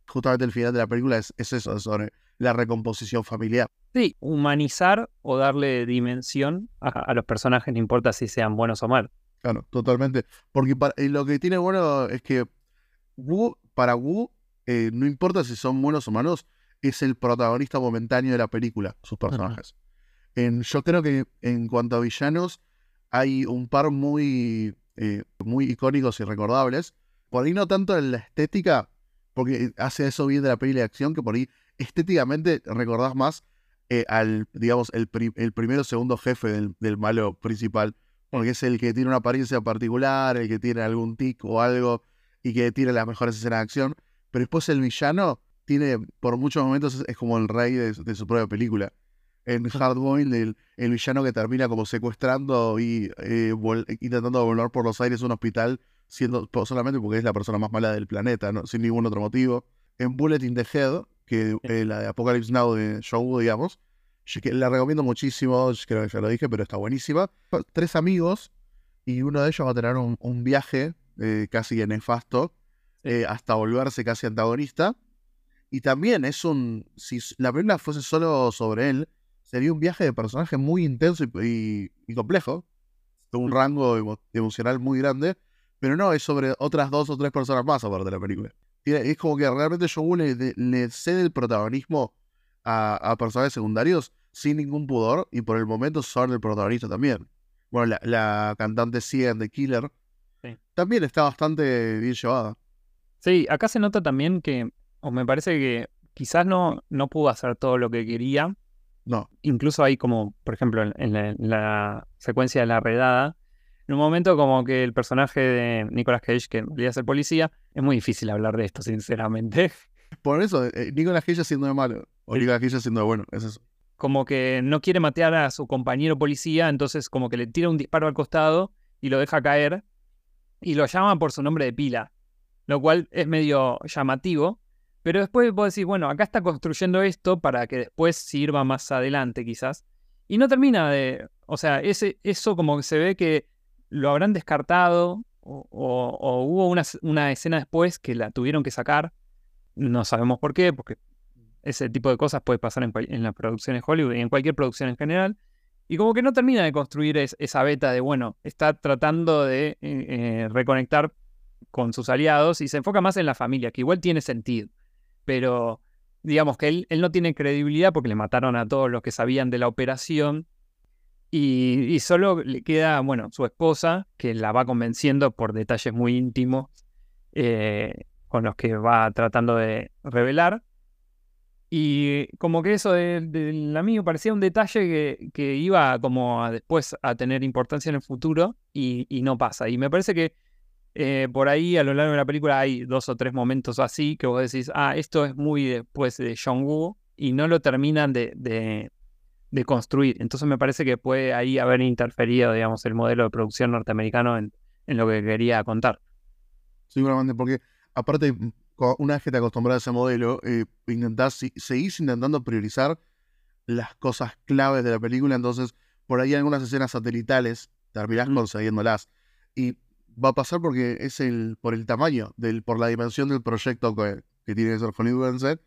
Justamente el final de la película es, es eso, sobre la recomposición familiar. Sí, humanizar o darle dimensión a, a los personajes, no importa si sean buenos o malos. Claro, totalmente. Porque lo que tiene bueno es que Wu, para Wu, eh, no importa si son buenos o malos, es el protagonista momentáneo de la película, sus personajes. En, yo creo que en cuanto a villanos, hay un par muy eh, muy icónicos y recordables. Por ahí no tanto en la estética, porque hace eso bien de la peli de acción, que por ahí estéticamente recordás más eh, al, digamos, el, el primero o segundo jefe del, del, malo principal, porque es el que tiene una apariencia particular, el que tiene algún tic o algo y que tiene las mejores escenas de acción. Pero después el villano tiene, por muchos momentos, es, como el rey de, su propia película. En Hardboiled, el, el, villano que termina como secuestrando y eh, intentando volar por los aires a un hospital, siendo solamente porque es la persona más mala del planeta, ¿no? sin ningún otro motivo. En Bullet in the Head, que eh, la de Apocalypse Now de John digamos, la recomiendo muchísimo, creo que ya lo dije, pero está buenísima. Tres amigos y uno de ellos va a tener un, un viaje eh, casi nefasto eh, hasta volverse casi antagonista. Y también es un. Si la película fuese solo sobre él, sería un viaje de personaje muy intenso y, complejo. De un mm. rango emocional muy grande. Pero no, es sobre otras dos o tres personas más aparte de la película. Es como que realmente le, le cede el protagonismo a, personajes secundarios sin ningún pudor y por el momento son el protagonista también. Bueno, la, la cantante Cien de Killer también está bastante bien llevada. Sí, acá se nota también que, o me parece que quizás no, no pudo hacer todo lo que quería. No. Incluso hay como, por ejemplo, en la, secuencia de la redada, en un momento como que el personaje de Nicolas Cage, que a ser policía, es muy difícil hablar de esto, sinceramente. Por eso, eh, Nicolas Cage siendo de malo, o Nicolas Cage siendo de bueno, es eso. Como que no quiere matear a su compañero policía, entonces como que le tira un disparo al costado y lo deja caer y lo llama por su nombre de pila, lo cual es medio llamativo, pero después vos decís, bueno, acá está construyendo esto para que después sirva más adelante quizás, y no termina de, o sea, ese, eso como que se ve que lo habrán descartado o, hubo una, una, escena después que la tuvieron que sacar, no sabemos por qué, porque ese tipo de cosas puede pasar en, las producciones Hollywood y en cualquier producción en general, y como que no termina de construir esa beta de, bueno, está tratando de eh, eh, reconectar con sus aliados y se enfoca más en la familia, que igual tiene sentido. Pero digamos que él, él no tiene credibilidad porque le mataron a todos los que sabían de la operación. Y, solo le queda, bueno, su esposa, que la va convenciendo por detalles muy íntimos eh, con los que va tratando de revelar. Y como que eso del, amigo parecía un detalle que, iba como a después a tener importancia en el futuro y, no pasa. Y me parece que eh, por ahí a lo largo de la película hay dos o tres momentos así que vos decís, ah, esto es muy después de John Woo y no lo terminan de, de, construir. Entonces me parece que puede ahí haber interferido, digamos, el modelo de producción norteamericano en, en lo que quería contar. Seguramente, porque aparte una vez que te acostumbras a ese modelo, eh, intentás, seguís intentando priorizar las cosas claves de la película, entonces por ahí algunas escenas satelitales terminás consiguiéndolas. Y va a pasar porque es el por el tamaño, del, por la dimensión del proyecto que, tiene que ser Hollywood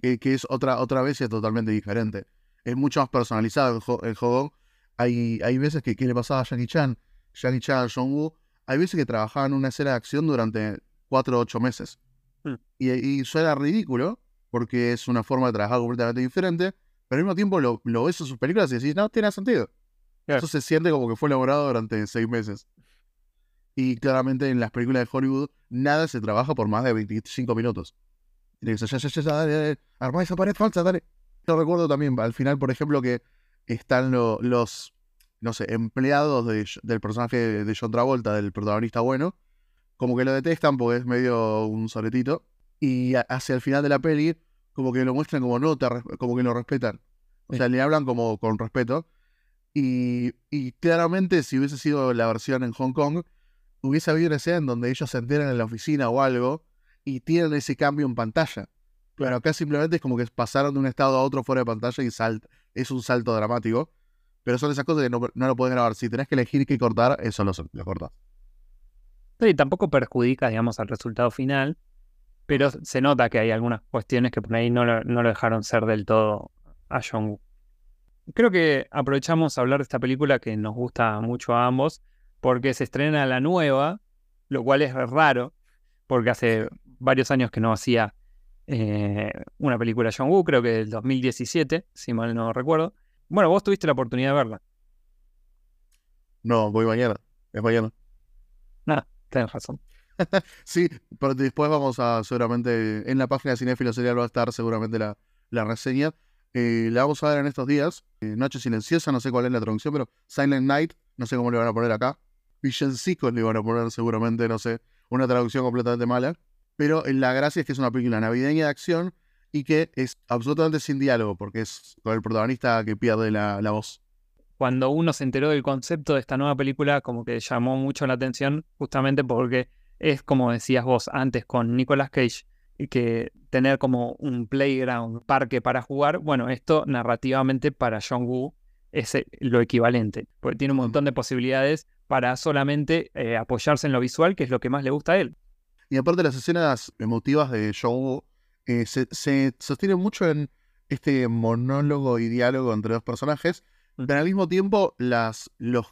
que, es otra, otra vez es totalmente diferente. Es mucho más personalizado el, juego. Hay, hay veces que, ¿qué le pasaba a Jackie Chan? Jackie Chan, John Woo, hay veces que trabajaban en una escena de acción durante cuatro o ocho meses. Mm. Y, suena ridículo, porque es una forma de trabajar completamente diferente, pero al mismo tiempo lo, ves en sus películas y decís, no, tiene sentido. Eso se siente como que fue elaborado durante seis meses. Y claramente en las películas de Hollywood nada se trabaja por más de 25 minutos. Y dices, ya, ya, ya, dale, dale, esa pared falsa, dale. Yo recuerdo también, al final, por ejemplo, que están los, no sé, empleados del personaje de John Travolta, del protagonista bueno, como que lo detestan porque es medio un soletito. Y hacia el final de la peli, como que lo muestran como no, como que lo respetan. O sea, le hablan como con respeto. Y, claramente, si hubiese sido la versión en Hong Kong, hubiese habido una escena en donde ellos se enteran en la oficina o algo y tienen ese cambio en pantalla. Pero acá simplemente es como que pasaron de un estado a otro fuera de pantalla y salta. Es un salto dramático. Pero son esas cosas que no, lo pueden grabar. Si tenés que elegir qué cortar, eso lo, lo cortas. Sí, tampoco perjudica, digamos, al resultado final, pero se nota que hay algunas cuestiones que por ahí no lo, no lo dejaron ser del todo a John Woo. Creo que aprovechamos a hablar de esta película que nos gusta mucho a ambos, porque se estrena la nueva, lo cual es raro, porque hace varios años que no hacía eh, una película John Woo, creo que del 2017, si mal no recuerdo. Bueno, vos tuviste la oportunidad de verla. No, voy mañana, es mañana. Tenés razón. sí, pero después vamos a seguramente en la página de Cinefilo Serial va a estar seguramente la, la reseña. Eh, la vamos a ver en estos días. Eh, Noche Silenciosa, no sé cuál es la traducción, pero Silent Night, no sé cómo le van a poner acá. Villancicos le van a poner seguramente, no sé, una traducción completamente mala. Pero la gracia es que es una película navideña de acción y que es absolutamente sin diálogo, porque es con el protagonista que pierde la, la voz. Cuando uno se enteró del concepto de esta nueva película, como que llamó mucho la atención, justamente porque es como decías vos antes con Nicolas Cage, y que tener como un playground, un parque para jugar, bueno, esto narrativamente para John Woo es eh, lo equivalente, porque tiene un montón de posibilidades para solamente eh, apoyarse en lo visual, que es lo que más le gusta a él. Y aparte las escenas emotivas de John Woo eh, se, se, sostienen mucho en este monólogo y diálogo entre dos personajes, pero al mismo tiempo las, los,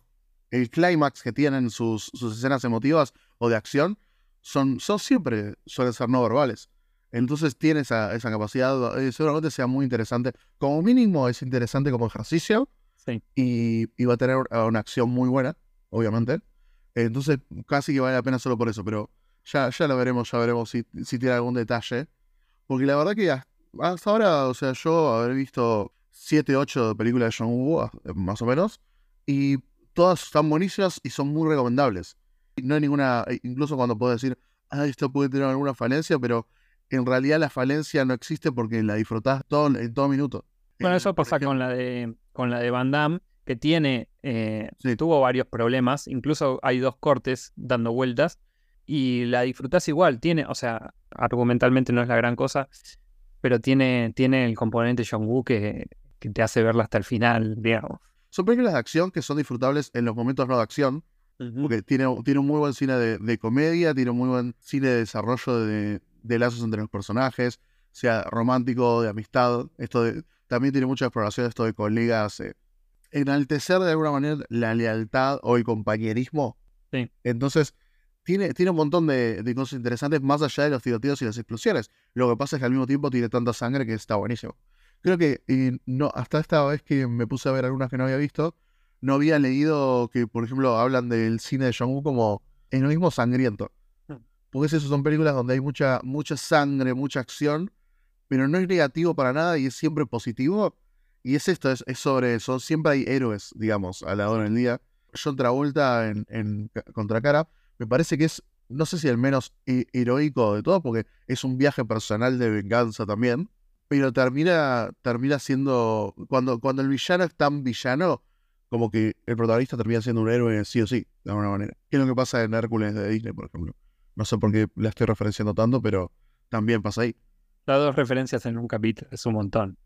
el clímax que tienen sus, sus escenas emotivas o de acción son, son siempre, suelen ser no verbales. Entonces tiene esa, esa capacidad, eh, seguramente sea muy interesante. Como mínimo es interesante como ejercicio Sí. y, y va a tener una acción muy buena, obviamente. Entonces casi que vale la pena solo por eso, pero ya, ya lo veremos, ya veremos si, si tiene algún detalle. Porque la verdad que hasta hasta ahora, o sea, yo habré visto 7, 8 películas de John Woo, eh, más o menos, y todas están buenísimas y son muy recomendables. No hay ninguna, e incluso cuando puedo decir, ah, esto puede tener alguna falencia, pero en realidad la falencia no existe porque la disfrutás todo, en todo minuto. Bueno, Eh, eso pasa con la de con la de Van Damme, que tiene, eh, Sí. tuvo varios problemas, incluso hay dos cortes dando vueltas, y la disfrutás igual, tiene, o sea, argumentalmente no es la gran cosa, pero tiene, tiene el componente John Woo que, que te hace verla hasta el final, digamos. Son películas de acción que son disfrutables en los momentos no de acción, porque tiene, tiene un muy buen cine de, de comedia, tiene un muy buen cine de desarrollo de, de lazos entre los personajes, sea romántico, de amistad. Esto de- también tiene mucha exploración esto de colegas. eh, enaltecer de alguna manera la lealtad o el compañerismo. Sí. Entonces, tiene, tiene un montón de, de cosas interesantes más allá de los tiroteos y las explosiones. Lo que pasa es que al mismo tiempo tiene tanta sangre que está buenísimo. Creo que eh, no, hasta esta vez que me puse a ver algunas que no había visto, no había leído que, por ejemplo, hablan del cine de John Woo como mismo sangriento. Mm. Porque esas son películas donde hay mucha, mucha sangre, mucha acción, pero no es negativo para nada y es siempre positivo. Y es esto, es, es sobre eso. Siempre hay héroes, digamos, a la hora del día. John Travolta en, en Ca- Contracara me parece que es, no sé si el menos he- heroico de todo, porque es un viaje personal de venganza también, pero termina, termina siendo, cuando, cuando el villano es tan villano, como que el protagonista termina siendo un héroe sí o sí, de alguna manera. ¿Qué es lo que pasa en Hércules de Disney, por ejemplo? No sé por qué la estoy referenciando tanto, pero también pasa ahí. Las dos referencias en un capítulo, es un montón.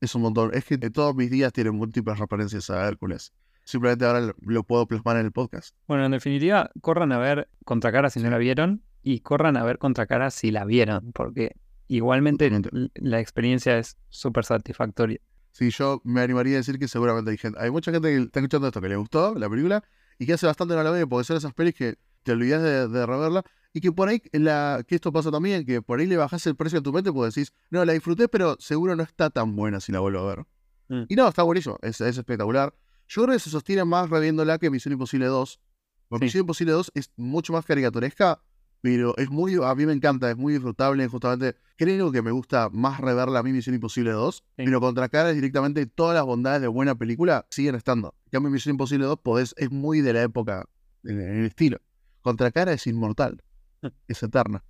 Es un montón. Es que de todos mis días tienen múltiples referencias a Hércules. Simplemente ahora lo- lo puedo plasmar en el podcast. Bueno, en definitiva, corran a ver Contracara si no la vieron y corran a ver Contracara si la vieron, porque igualmente la experiencia es súper satisfactoria. Sí, yo me animaría a decir que seguramente hay gente, hay mucha gente que está escuchando esto que le gustó la película y que hace bastante no la ve porque son esas pelis que te olvidas de, de reverla y que por ahí, la, que esto pasa también, que por ahí le bajás el precio a tu mente porque decís, no, la disfruté, pero seguro no está tan buena si la vuelvo a ver. Mm. Y no, está buenísimo, es, es espectacular. Yo creo que se sostiene más reviéndola que Misión Imposible 2. Porque Sí. Misión Imposible 2 es mucho más caricaturesca, pero es muy, a mí me encanta, es muy disfrutable, justamente. Creo que me gusta más reverla a mí Misión Imposible 2, Sí. pero contra cara es directamente todas las bondades de buena película siguen estando. En cambio, Misión Imposible 2 podés, es muy de la época, en, en el estilo. Contra cara es inmortal, Mm. es eterna.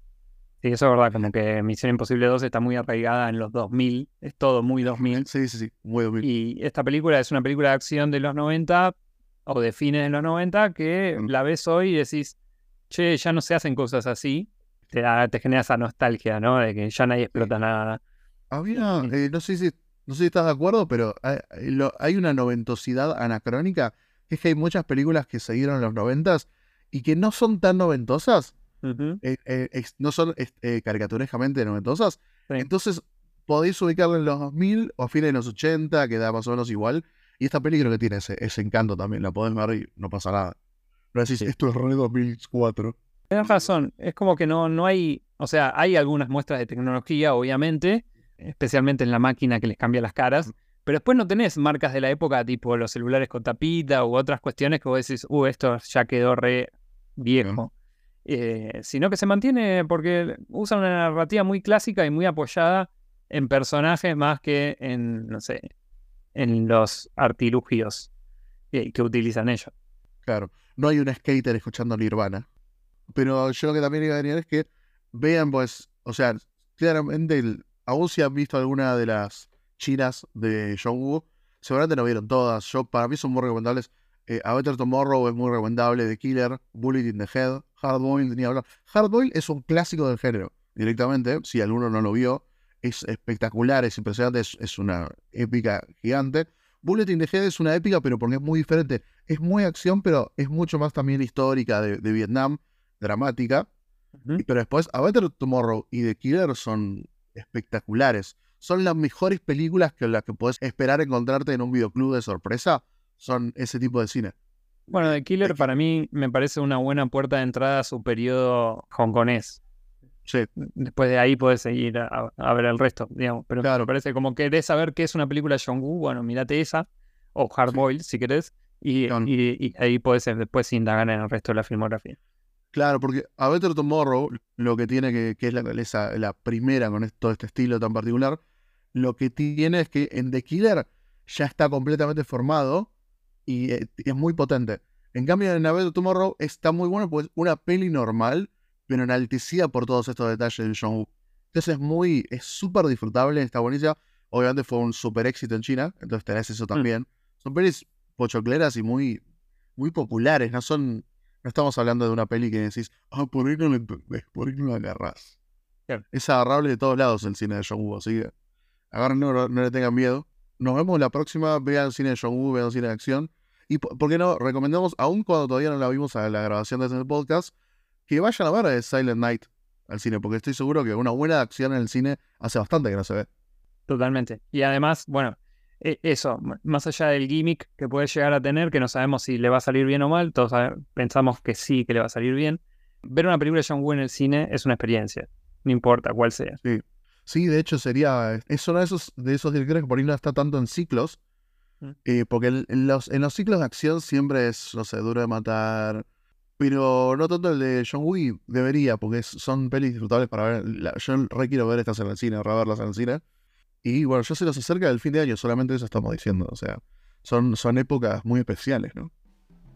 Sí, eso es verdad, como que Misión Imposible 2 está muy arraigada en los 2000, es todo muy 2000. Sí, sí, sí, muy 2000. Y esta película es una película de acción de los 90 o de fines de los 90 que Mm. la ves hoy y decís, che, ya no se hacen cosas así. Te, da- te genera esa nostalgia, ¿no? De que ya nadie explota nada. Había, Mm. eh, no sé si no sé si estás de acuerdo, pero hay, hay lo- hay una noventosidad anacrónica, que es que hay muchas películas que se dieron en los noventas y que no son tan noventosas, eh, eh, ex- no son es- eh, caricaturescamente noventosas. sí. Entonces podéis ubicarlo en los 2000 o a fines de los 80, que da más o menos igual. Y esta película que tiene ese, ese encanto también, la podés ver y no pasa nada. No decís, Sí. esto es re 2004. Tienes razón, es como que no, no hay, o sea, hay algunas muestras de tecnología, obviamente, especialmente en la máquina que les cambia las caras, pero después no tenés marcas de la época tipo los celulares con tapita u otras cuestiones que vos decís, uh, esto ya quedó re viejo. eh, sino que se mantiene porque usa una narrativa muy clásica y muy apoyada en personajes más que en, no sé, en los artilugios que, que utilizan ellos. Claro, no hay un skater escuchando Nirvana. Pero yo lo que también iba a decir es que vean, pues, o sea, claramente, aún si han visto alguna de las chinas de John Woo, seguramente no vieron todas. Yo, para mí son muy recomendables. Eh, A Better Tomorrow es muy recomendable, The Killer, Bullet in the Head, Hardboiled, ni hablar. Hardboiled es un clásico del género, directamente, si alguno no lo vio. Es espectacular, es impresionante, es, es una épica gigante. Bullet in the Head es una épica, pero porque es muy diferente. Es muy acción, pero es mucho más también histórica de, de Vietnam, dramática. Pero después, A Better Tomorrow y The Killer son espectaculares. Son las mejores películas que las que puedes esperar encontrarte en un videoclub de sorpresa. Son ese tipo de cine. Bueno, The Killer para mí me parece una buena puerta de entrada a su periodo hongkonés. Sí, Después de ahí puedes seguir a, a ver el resto, digamos. Pero Claro. me parece como querés saber qué es una película de John Woo, bueno, mírate esa, o Hard Boiled si querés, y, y- y ahí puedes después indagar en el resto de la filmografía. claro, porque A Better Tomorrow, lo que tiene que, que es la, esa- la primera con todo este estilo tan particular, lo que tiene es que en The Killer ya está completamente formado y eh, es muy potente. En cambio, en A Better Tomorrow está muy bueno porque es una peli normal, pero enaltecida por todos estos detalles de John Woo. Entonces es muy, es súper disfrutable, está buenísima. Obviamente fue un súper éxito en China, entonces tenés eso también. Son pelis pochocleras y muy, muy populares, no son, no estamos hablando de una peli que decís, ah, por ahí no la entendés, por ahí no la agarrás. Claro. Es agarrable de todos lados el cine de John Woo, así que agarren, no, no le tengan miedo. Nos vemos la próxima, vean cine de John Woo, vean cine de acción. Y po- por qué no, recomendamos, aún cuando todavía no la vimos a la grabación de este podcast, que vayan a ver Silent Night al cine, porque estoy seguro que una buena acción en el cine hace bastante que no se ve. Totalmente. Y además, bueno, e- eso, más allá del gimmick que puede llegar a tener, que no sabemos si le va a salir bien o mal, todos pensamos que sí, que le va a salir bien. Ver una película de John Woo en el cine es una experiencia, no importa cuál sea. Sí, de hecho sería, es uno de esos, de esos directores que por ahí no está tanto en ciclos, Mm. eh, porque en los, en los ciclos de acción siempre es, no sé, duro de matar, pero no tanto el de John Woo, debería, porque es- son pelis disfrutables para ver. La- yo re quiero ver estas en el cine, verlas en el cine. Y bueno, ya se nos acerca el fin de año, solamente eso estamos diciendo, o sea, son, son épocas muy especiales, ¿no?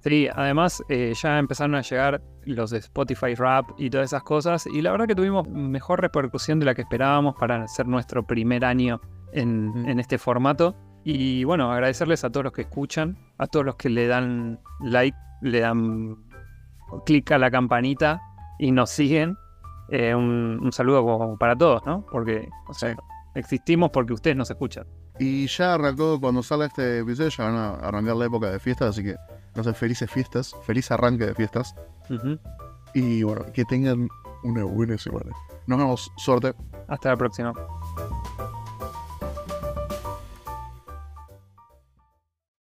Sí, además eh, ya empezaron a llegar los de Spotify Rap y todas esas cosas, y la verdad que tuvimos mejor repercusión de la que esperábamos para hacer nuestro primer año en, Mm. en este formato. Y bueno, agradecerles a todos los que escuchan, a todos los que le dan like, le dan clic a la campanita y nos siguen. Eh, un, un saludo como para todos, ¿no? Porque, o sea, existimos porque ustedes nos escuchan. Y ya arrancó, cuando salga este episodio, ya van a arrancar la época de fiestas, así que, no sé, felices fiestas, feliz arranque de fiestas. Y bueno, que tengan una buena semana. Nos vemos, suerte. Hasta la próxima.